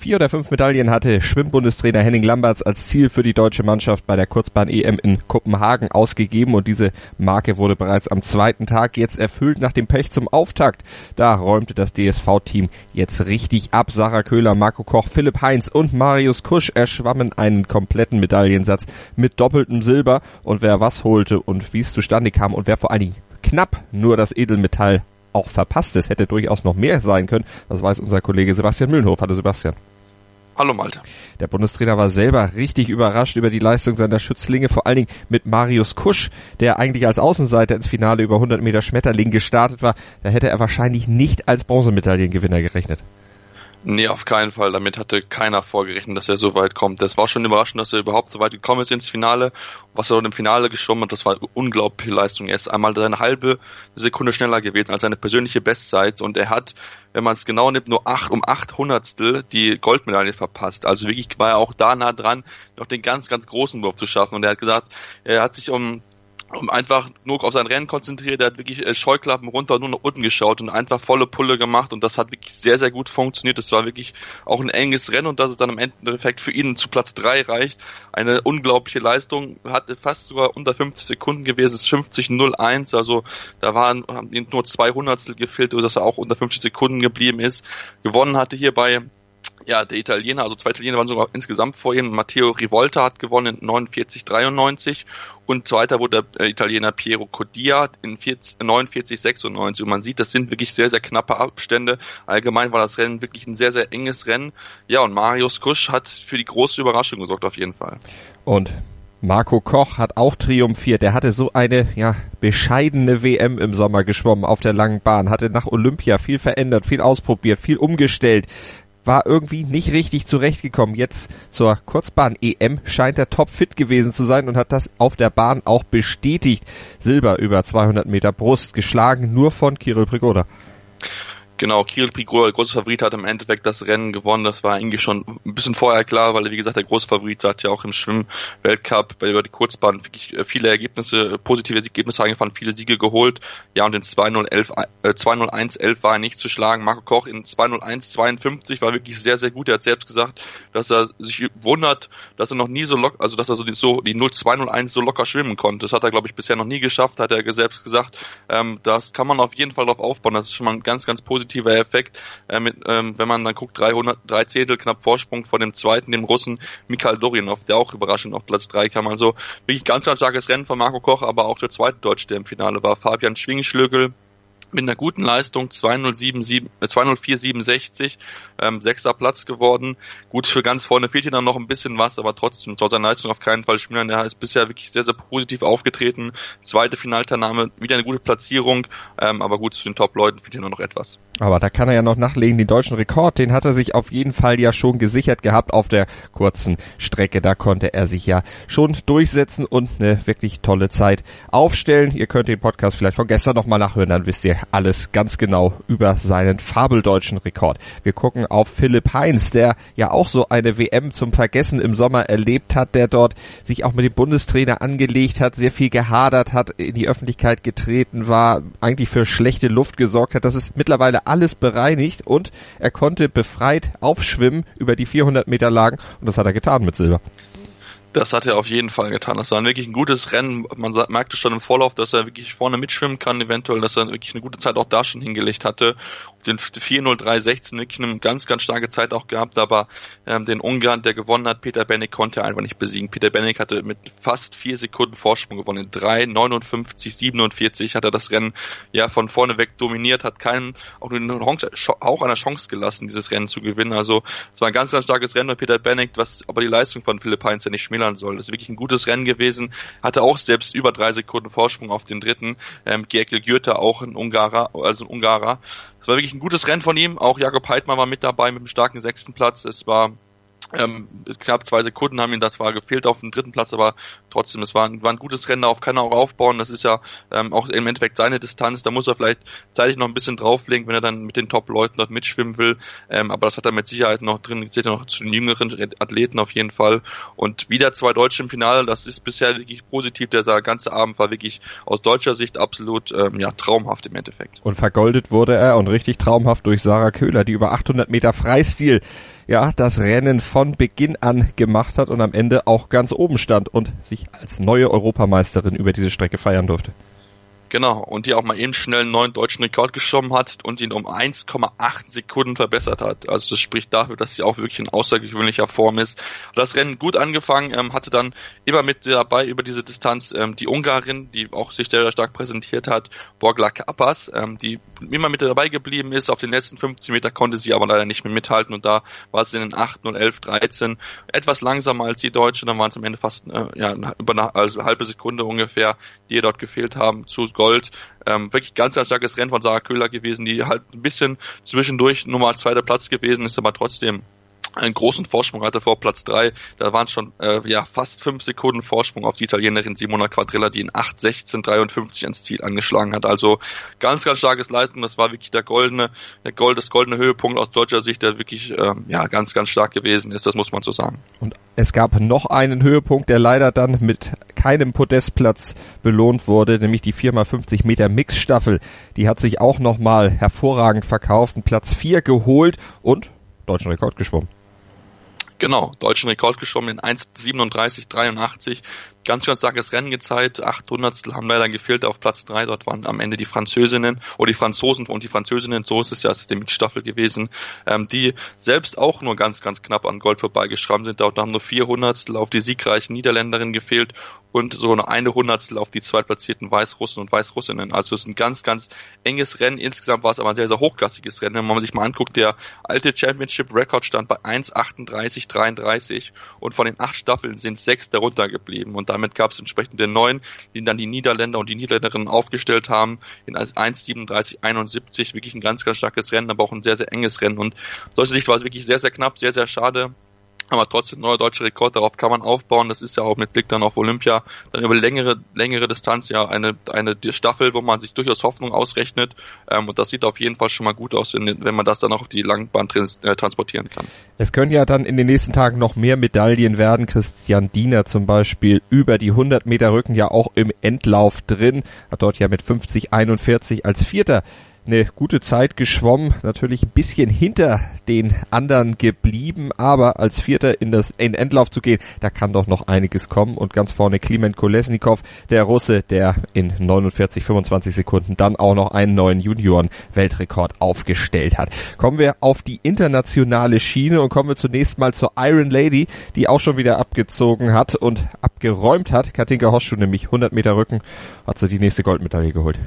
Vier oder fünf Medaillen hatte Schwimmbundestrainer Henning Lamberts als Ziel für die deutsche Mannschaft bei der Kurzbahn-EM in Kopenhagen ausgegeben und diese Marke wurde bereits am zweiten Tag jetzt erfüllt nach dem Pech zum Auftakt. Da räumte das DSV-Team jetzt richtig ab. Sarah Köhler, Marco Koch, Philipp Heinz und Marius Kusch erschwammen einen kompletten Medaillensatz mit doppeltem Silber und wer was holte und wie es zustande kam und wer vor allen Dingen knapp nur das Edelmetall auch verpasst ist, hätte durchaus noch mehr sein können. Das weiß unser Kollege Sebastian Mühlenhof. Hallo Sebastian. Hallo Malte. Der Bundestrainer war selber richtig überrascht über die Leistung seiner Schützlinge, vor allen Dingen mit Marius Kusch, der eigentlich als Außenseiter ins Finale über 100 Meter Schmetterling gestartet war. Da hätte er wahrscheinlich nicht als Bronzemedaillengewinner gerechnet. Nee, auf keinen Fall. Damit hatte keiner vorgerechnet, dass er so weit kommt. Das war schon überraschend, dass er überhaupt so weit gekommen ist ins Finale. Was er dort im Finale geschwommen hat, das war unglaubliche Leistung. Er ist einmal eine halbe Sekunde schneller gewesen als seine persönliche Bestzeit und er hat, wenn man es genau nimmt, nur acht um acht Hundertstel die Goldmedaille verpasst. Also wirklich war er auch da nah dran, noch den ganz, ganz großen Wurf zu schaffen. Und er hat gesagt, er hat sich um um einfach nur auf sein Rennen konzentriert. Er hat wirklich äh, Scheuklappen runter und nur nach unten geschaut und einfach volle Pulle gemacht und das hat wirklich sehr, sehr gut funktioniert. Das war wirklich auch ein enges Rennen und dass es dann im Endeffekt für ihn zu Platz drei reicht. Eine unglaubliche Leistung, hat fast sogar unter 50 Sekunden gewesen, ist 50.01, also da waren haben ihn nur zwei Hundertstel gefehlt, dass er auch unter 50 Sekunden geblieben ist. Gewonnen hatte hier bei ja, der Italiener, also zwei Italiener waren sogar insgesamt vor ihm. Matteo Rivolta hat gewonnen in 49,93 und zweiter wurde der äh, Italiener Piero Codia in 49,96 und man sieht, das sind wirklich sehr, sehr knappe Abstände. Allgemein war das Rennen wirklich ein sehr, sehr enges Rennen. Ja, und Marius Kusch hat für die große Überraschung gesorgt auf jeden Fall. Und Marco Koch hat auch triumphiert. Er hatte so eine ja, bescheidene WM im Sommer geschwommen auf der langen Bahn, hatte nach Olympia viel verändert, viel ausprobiert, viel umgestellt, war irgendwie nicht richtig zurechtgekommen. Jetzt zur Kurzbahn-EM scheint er topfit gewesen zu sein und hat das auf der Bahn auch bestätigt. Silber über 200 Meter Brust geschlagen, nur von Kirill Prigoda. Genau, Kirill Prigoda, der große Favorit, hat im Endeffekt das Rennen gewonnen. Das war eigentlich schon ein bisschen vorher klar, weil wie gesagt der große Favorit hat ja auch im Schwimm-Weltcup über die Kurzbahn wirklich äh, viele Ergebnisse, positive Ergebnisse eingefahren, viele Siege geholt. Ja, und in 201 äh, 201 war er nicht zu schlagen. Marco Koch in 201 52 war wirklich sehr, sehr gut. Er hat selbst gesagt, dass er sich wundert, dass er noch nie so locker, also dass er so die, so die 0201 so locker schwimmen konnte. Das hat er, glaube ich, bisher noch nie geschafft, hat er selbst gesagt. Ähm, das kann man auf jeden Fall darauf aufbauen. Das ist schon mal ein ganz, ganz positives positiver Effekt, äh, mit, ähm, wenn man dann guckt, 300, drei Zehntel knapp Vorsprung vor dem zweiten, dem Russen Mikhail Dorinov, der auch überraschend auf Platz drei kam. Also wirklich ganz, ganz starkes Rennen von Marco Koch, aber auch der zweite Deutsche, der im Finale war, Fabian Schwingschlögel, mit einer guten Leistung 20467, äh, ähm, sechster Platz geworden. Gut, für ganz vorne fehlt hier dann noch ein bisschen was, aber trotzdem soll seine Leistung auf keinen Fall schmälern. Er ist bisher wirklich sehr, sehr positiv aufgetreten. Zweite Finalteilnahme, wieder eine gute Platzierung, ähm, aber gut, zu den Top-Leuten fehlt hier noch etwas. Aber da kann er ja noch nachlegen, den deutschen Rekord, den hat er sich auf jeden Fall ja schon gesichert gehabt auf der kurzen Strecke. Da konnte er sich ja schon durchsetzen und eine wirklich tolle Zeit aufstellen. Ihr könnt den Podcast vielleicht von gestern nochmal nachhören, dann wisst ihr alles ganz genau über seinen fabeldeutschen Rekord. Wir gucken auf Philipp Heinz, der ja auch so eine WM zum Vergessen im Sommer erlebt hat, der dort sich auch mit dem Bundestrainer angelegt hat, sehr viel gehadert hat, in die Öffentlichkeit getreten war, eigentlich für schlechte Luft gesorgt hat. Das ist mittlerweile alles bereinigt und er konnte befreit aufschwimmen über die 400 Meter Lagen und das hat er getan mit Silber. Das hat er auf jeden Fall getan. Das war wirklich ein gutes Rennen. Man merkte schon im Vorlauf, dass er wirklich vorne mitschwimmen kann, eventuell, dass er wirklich eine gute Zeit auch da schon hingelegt hatte. Den 4.03.16 wirklich eine ganz, ganz starke Zeit auch gehabt, aber ähm, den Ungarn, der gewonnen hat, Peter Bennig, konnte er einfach nicht besiegen. Peter Bennig hatte mit fast vier Sekunden Vorsprung gewonnen. In 3, 59, 47 hat er das Rennen ja von vorne weg dominiert, hat keinen auch nur einen Hauch einer Chance gelassen, dieses Rennen zu gewinnen. Also es war ein ganz, ganz starkes Rennen bei Peter Bennig, was aber die Leistung von Philipp Heinz ja nicht schmälert schmälern soll. Das ist wirklich ein gutes Rennen gewesen. Hatte auch selbst über drei Sekunden Vorsprung auf den dritten. Ähm, Gerkel Gürte auch ein Ungarer, also ein Ungarer. Es war wirklich ein gutes Rennen von ihm. Auch Jakob Heidmann war mit dabei mit einem starken sechsten Platz. Es war Ähm, knapp zwei Sekunden haben ihm das zwar gefehlt auf dem dritten Platz, aber trotzdem, es war ein, war ein gutes Rennen, darauf kann er auch aufbauen. Das ist ja ähm, auch im Endeffekt seine Distanz. Da muss er vielleicht zeitlich noch ein bisschen drauflegen, wenn er dann mit den Top-Leuten dort mitschwimmen will. Ähm, aber das hat er mit Sicherheit noch drin. Zählt ja noch zu den jüngeren Athleten auf jeden Fall. Und wieder zwei Deutsche im Finale, das ist bisher wirklich positiv. Der ganze Abend war wirklich aus deutscher Sicht absolut ähm, ja, traumhaft im Endeffekt. Und vergoldet wurde er und richtig traumhaft durch Sarah Köhler, die über 800 Meter Freistil ja, das Rennen von Beginn an gemacht hat und am Ende auch ganz oben stand und sich als neue Europameisterin über diese Strecke feiern durfte. Genau, und die auch mal eben schnell einen neuen deutschen Rekord geschoben hat und ihn um 1,8 Sekunden verbessert hat. Also das spricht dafür, dass sie auch wirklich in außergewöhnlicher Form ist. Das Rennen gut angefangen, ähm, hatte dann immer mit dabei über diese Distanz ähm, die Ungarin, die auch sich sehr stark präsentiert hat, Borgla Kappas, ähm, die immer mit dabei geblieben ist. Auf den letzten 15 Meter konnte sie aber leider nicht mehr mithalten und da war sie in den 8, 0, 11, 13 etwas langsamer als die Deutsche. Dann waren es am Ende fast äh, ja, über eine, also eine halbe Sekunde ungefähr, die ihr dort gefehlt haben zu Gold. Ähm, wirklich ganz, ganz starkes Rennen von Sarah Köhler gewesen, die halt ein bisschen zwischendurch Nummer zweiter Platz gewesen ist, aber trotzdem einen großen Vorsprung hatte vor Platz drei. Da waren schon äh, ja fast fünf Sekunden Vorsprung auf die Italienerin Simona Quadrilla, die in 8:16:53 ans Ziel angeschlagen hat. Also ganz, ganz starkes Leistung. Das war wirklich der goldene, der Gold, das goldene Höhepunkt aus deutscher Sicht, der wirklich ähm, ja ganz, ganz stark gewesen ist. Das muss man so sagen. Und es gab noch einen Höhepunkt, der leider dann mit keinem Podestplatz belohnt wurde, nämlich die 4x50 Meter Mixstaffel. Die hat sich auch nochmal hervorragend verkauft, einen Platz vier geholt und deutschen Rekord geschwommen. Genau, deutschen Rekord geschwommen in 1,37,83 ganz, ganz starkes Rennen gezeigt. 800 haben leider gefehlt auf Platz 3. Dort waren am Ende die Französinnen oder die Franzosen und die Französinnen, so ist es ja, es ist die Mitstaffel gewesen, ähm, die selbst auch nur ganz, ganz knapp an Gold vorbeigeschrammt sind. Dort haben nur vier Hundertstel auf die siegreichen Niederländerinnen gefehlt und so eine eine Hundertstel auf die zweitplatzierten Weißrussen und Weißrussinnen. Also es ist ein ganz, ganz enges Rennen. Insgesamt war es aber ein sehr, sehr hochklassiges Rennen. Wenn man sich mal anguckt, der alte Championship-Rekord stand bei 1,38,33 und von den acht Staffeln sind sechs darunter geblieben. Und damit gab es entsprechend den neuen, den dann die Niederländer und die Niederländerinnen aufgestellt haben in 1,37,71. Wirklich ein ganz, ganz starkes Rennen, aber auch ein sehr, sehr enges Rennen. Und solche Sicht war es wirklich sehr, sehr knapp, sehr, sehr schade aber trotzdem neuer deutscher Rekord, darauf kann man aufbauen. Das ist ja auch mit Blick dann auf Olympia dann über längere, längere Distanz ja eine, eine Staffel, wo man sich durchaus Hoffnung ausrechnet. Ähm, und das sieht auf jeden Fall schon mal gut aus, wenn man das dann auch auf die Langbahn trans äh, transportieren kann. Es können ja dann in den nächsten Tagen noch mehr Medaillen werden. Christian Diener zum Beispiel über die 100 Meter Rücken ja auch im Endlauf drin, hat dort ja mit 50, 41 als Vierter eine gute Zeit geschwommen, natürlich ein bisschen hinter den anderen geblieben, aber als Vierter in das in Endlauf zu gehen, da kann doch noch einiges kommen und ganz vorne Kliment Kolesnikov, der Russe, der in 49 25 Sekunden dann auch noch einen neuen Junioren Weltrekord aufgestellt hat. Kommen wir auf die internationale Schiene und kommen wir zunächst mal zur Iron Lady, die auch schon wieder abgezogen hat und abgeräumt hat. Katinka Hoschschuh nämlich 100 Meter Rücken hat sie die nächste Goldmedaille geholt.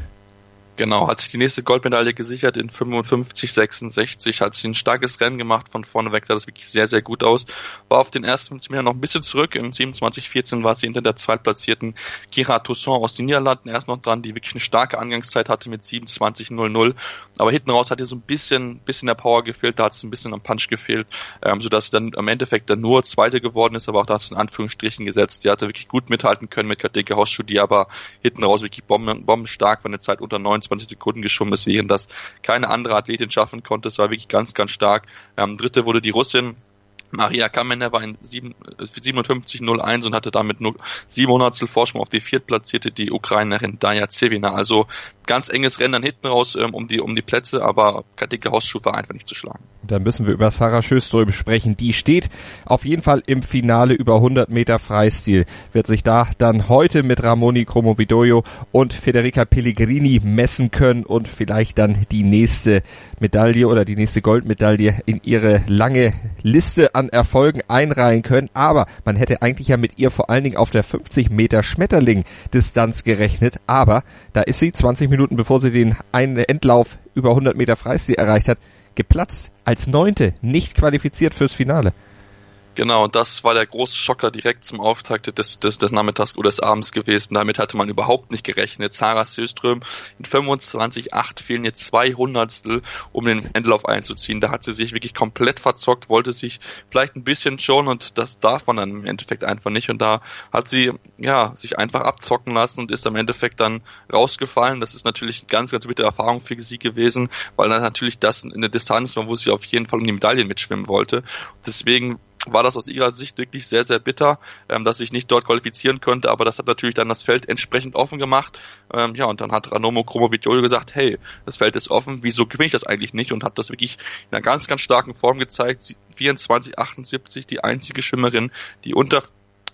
Genau, hat sich die nächste Goldmedaille gesichert in 55, 66, hat sich ein starkes Rennen gemacht von vorne weg, sah das wirklich sehr, sehr gut aus. War auf den ersten 15 Metern noch ein bisschen zurück, im 27, 14 war sie hinter der zweitplatzierten Kira Toussaint aus den Niederlanden erst noch dran, die wirklich eine starke Angangszeit hatte mit 27,00. Aber hinten raus hat ihr so ein bisschen, bisschen der Power gefehlt, da hat es ein bisschen am Punch gefehlt, ähm, sodass sie dann am Endeffekt dann nur Zweite geworden ist, aber auch da hat es in Anführungsstrichen gesetzt. Die hatte wirklich gut mithalten können mit Kadeke Hausschuh, die aber hinten raus wirklich bomben, bombenstark, war eine Zeit unter 90 25 Sekunden geschwommen ist, während das keine andere Athletin schaffen konnte. Es war wirklich ganz, ganz stark. Ähm, dritte wurde die Russin Maria Kamener war in 57.01 und hatte damit nur sieben Hundertstel Vorsprung auf die viertplatzierte, die Ukrainerin Daya Zevina. Also ganz enges Rennen dann hinten raus ähm, um die um die Plätze, aber dicke Hausschuhe war einfach nicht zu schlagen. Da müssen wir über Sarah Schöström sprechen. Die steht auf jeden Fall im Finale über 100 Meter Freistil. Wird sich da dann heute mit Ramoni Cromovidoio und Federica Pellegrini messen können und vielleicht dann die nächste Medaille oder die nächste Goldmedaille in ihre lange Liste an Erfolgen einreihen können. Aber man hätte eigentlich ja mit ihr vor allen Dingen auf der 50 Meter Schmetterling Distanz gerechnet. Aber da ist sie 20 Minuten bevor sie den einen Endlauf über 100 Meter Freistil erreicht hat, geplatzt. Als Neunte, nicht qualifiziert fürs Finale. Genau, das war der große Schocker direkt zum Auftakt des, des, des Nachmittags oder des Abends gewesen. Damit hatte man überhaupt nicht gerechnet. Sarah Söström in 25,8 fehlen jetzt zwei Hundertstel, um den Endlauf einzuziehen. Da hat sie sich wirklich komplett verzockt, wollte sich vielleicht ein bisschen schon und das darf man dann im Endeffekt einfach nicht. Und da hat sie ja sich einfach abzocken lassen und ist am Endeffekt dann rausgefallen. Das ist natürlich eine ganz, ganz bittere Erfahrung für sie gewesen, weil dann natürlich das in der Distanz war, wo sie auf jeden Fall um die Medaillen mitschwimmen wollte. Deswegen war das aus ihrer Sicht wirklich sehr, sehr bitter, ähm, dass ich nicht dort qualifizieren konnte, aber das hat natürlich dann das Feld entsprechend offen gemacht. Ähm, ja, und dann hat Ranomo Kromovidiol gesagt, hey, das Feld ist offen, wieso gewinne ich das eigentlich nicht? Und hat das wirklich in einer ganz, ganz starken Form gezeigt. 24, 78, die einzige Schwimmerin, die unter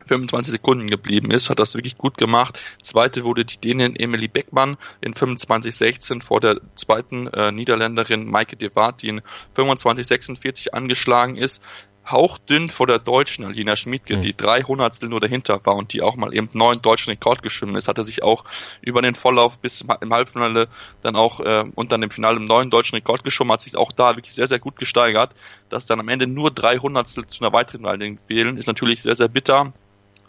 25 Sekunden geblieben ist, hat das wirklich gut gemacht. Zweite wurde die Dänin Emily Beckmann in 25,16 vor der zweiten äh, Niederländerin Maike de Waart, die in 25,46 angeschlagen ist hauchdünn vor der deutschen Alina Schmidtke, mhm. die drei Hundertstel nur dahinter war und die auch mal eben neuen deutschen Rekord geschwimmen ist, hatte sich auch über den Vorlauf bis im Halbfinale dann auch äh, und dann im Finale im neuen deutschen Rekord geschwommen, hat sich auch da wirklich sehr, sehr gut gesteigert. Dass dann am Ende nur drei Hundertstel zu einer weiteren Medaille fehlen, ist natürlich sehr, sehr bitter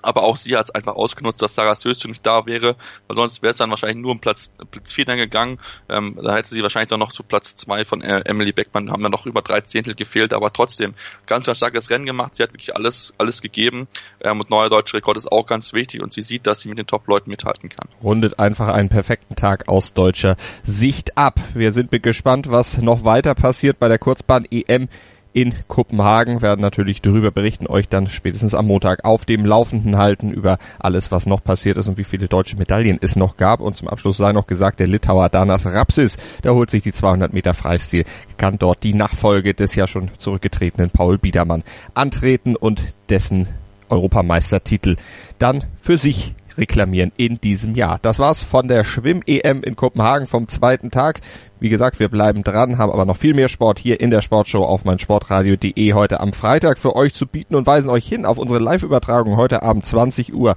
aber auch sie hat es einfach ausgenutzt, dass Sarah Söste nicht da wäre, weil sonst wäre es dann wahrscheinlich nur um Platz, Platz 4 dann gegangen. Ähm, da hätte sie wahrscheinlich dann noch zu Platz 2 von äh, Emily Beckmann, haben dann noch über drei Zehntel gefehlt, aber trotzdem ganz, ganz starkes Rennen gemacht. Sie hat wirklich alles, alles gegeben ähm, und neuer deutscher Rekord ist auch ganz wichtig und sie sieht, dass sie mit den Top-Leuten mithalten kann. Rundet einfach einen perfekten Tag aus deutscher Sicht ab. Wir sind gespannt, was noch weiter passiert bei der Kurzbahn EM in Kopenhagen, werden natürlich darüber berichten, euch dann spätestens am Montag auf dem Laufenden halten über alles, was noch passiert ist und wie viele deutsche Medaillen es noch gab. Und zum Abschluss sei noch gesagt, der Litauer Danas Rapsis, der holt sich die 200 Meter Freistil, kann dort die Nachfolge des ja schon zurückgetretenen Paul Biedermann antreten und dessen Europameistertitel dann für sich reklamieren in diesem Jahr. Das war's von der Schwimm-EM in Kopenhagen vom zweiten Tag. Wie gesagt, wir bleiben dran, haben aber noch viel mehr Sport hier in der Sportshow auf meinsportradio.de heute am Freitag für euch zu bieten und weisen euch hin auf unsere Live-Übertragung heute Abend 20 Uhr.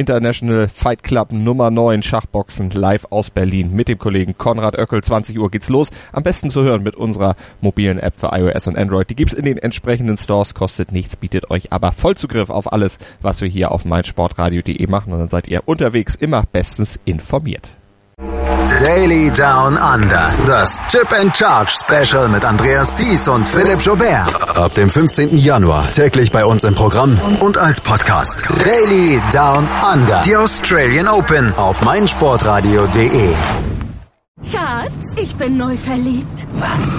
International Fight Club Nummer 9 Schachboxen live aus Berlin mit dem Kollegen Konrad Oeckel. 20 Uhr geht's los. Am besten zu hören mit unserer mobilen App für iOS und Android. Die gibt's in den entsprechenden Stores, kostet nichts, bietet euch aber Vollzugriff auf alles, was wir hier auf meinsportradio.de machen und dann seid ihr unterwegs immer bestens informiert. Daily Down Under. Das Chip and Charge Special mit Andreas Thies und Philipp Jobert. Ab dem 15. Januar täglich bei uns im Programm und als Podcast. Daily Down Under. Die Australian Open auf meinsportradio.de. Schatz, ich bin neu verliebt. Was?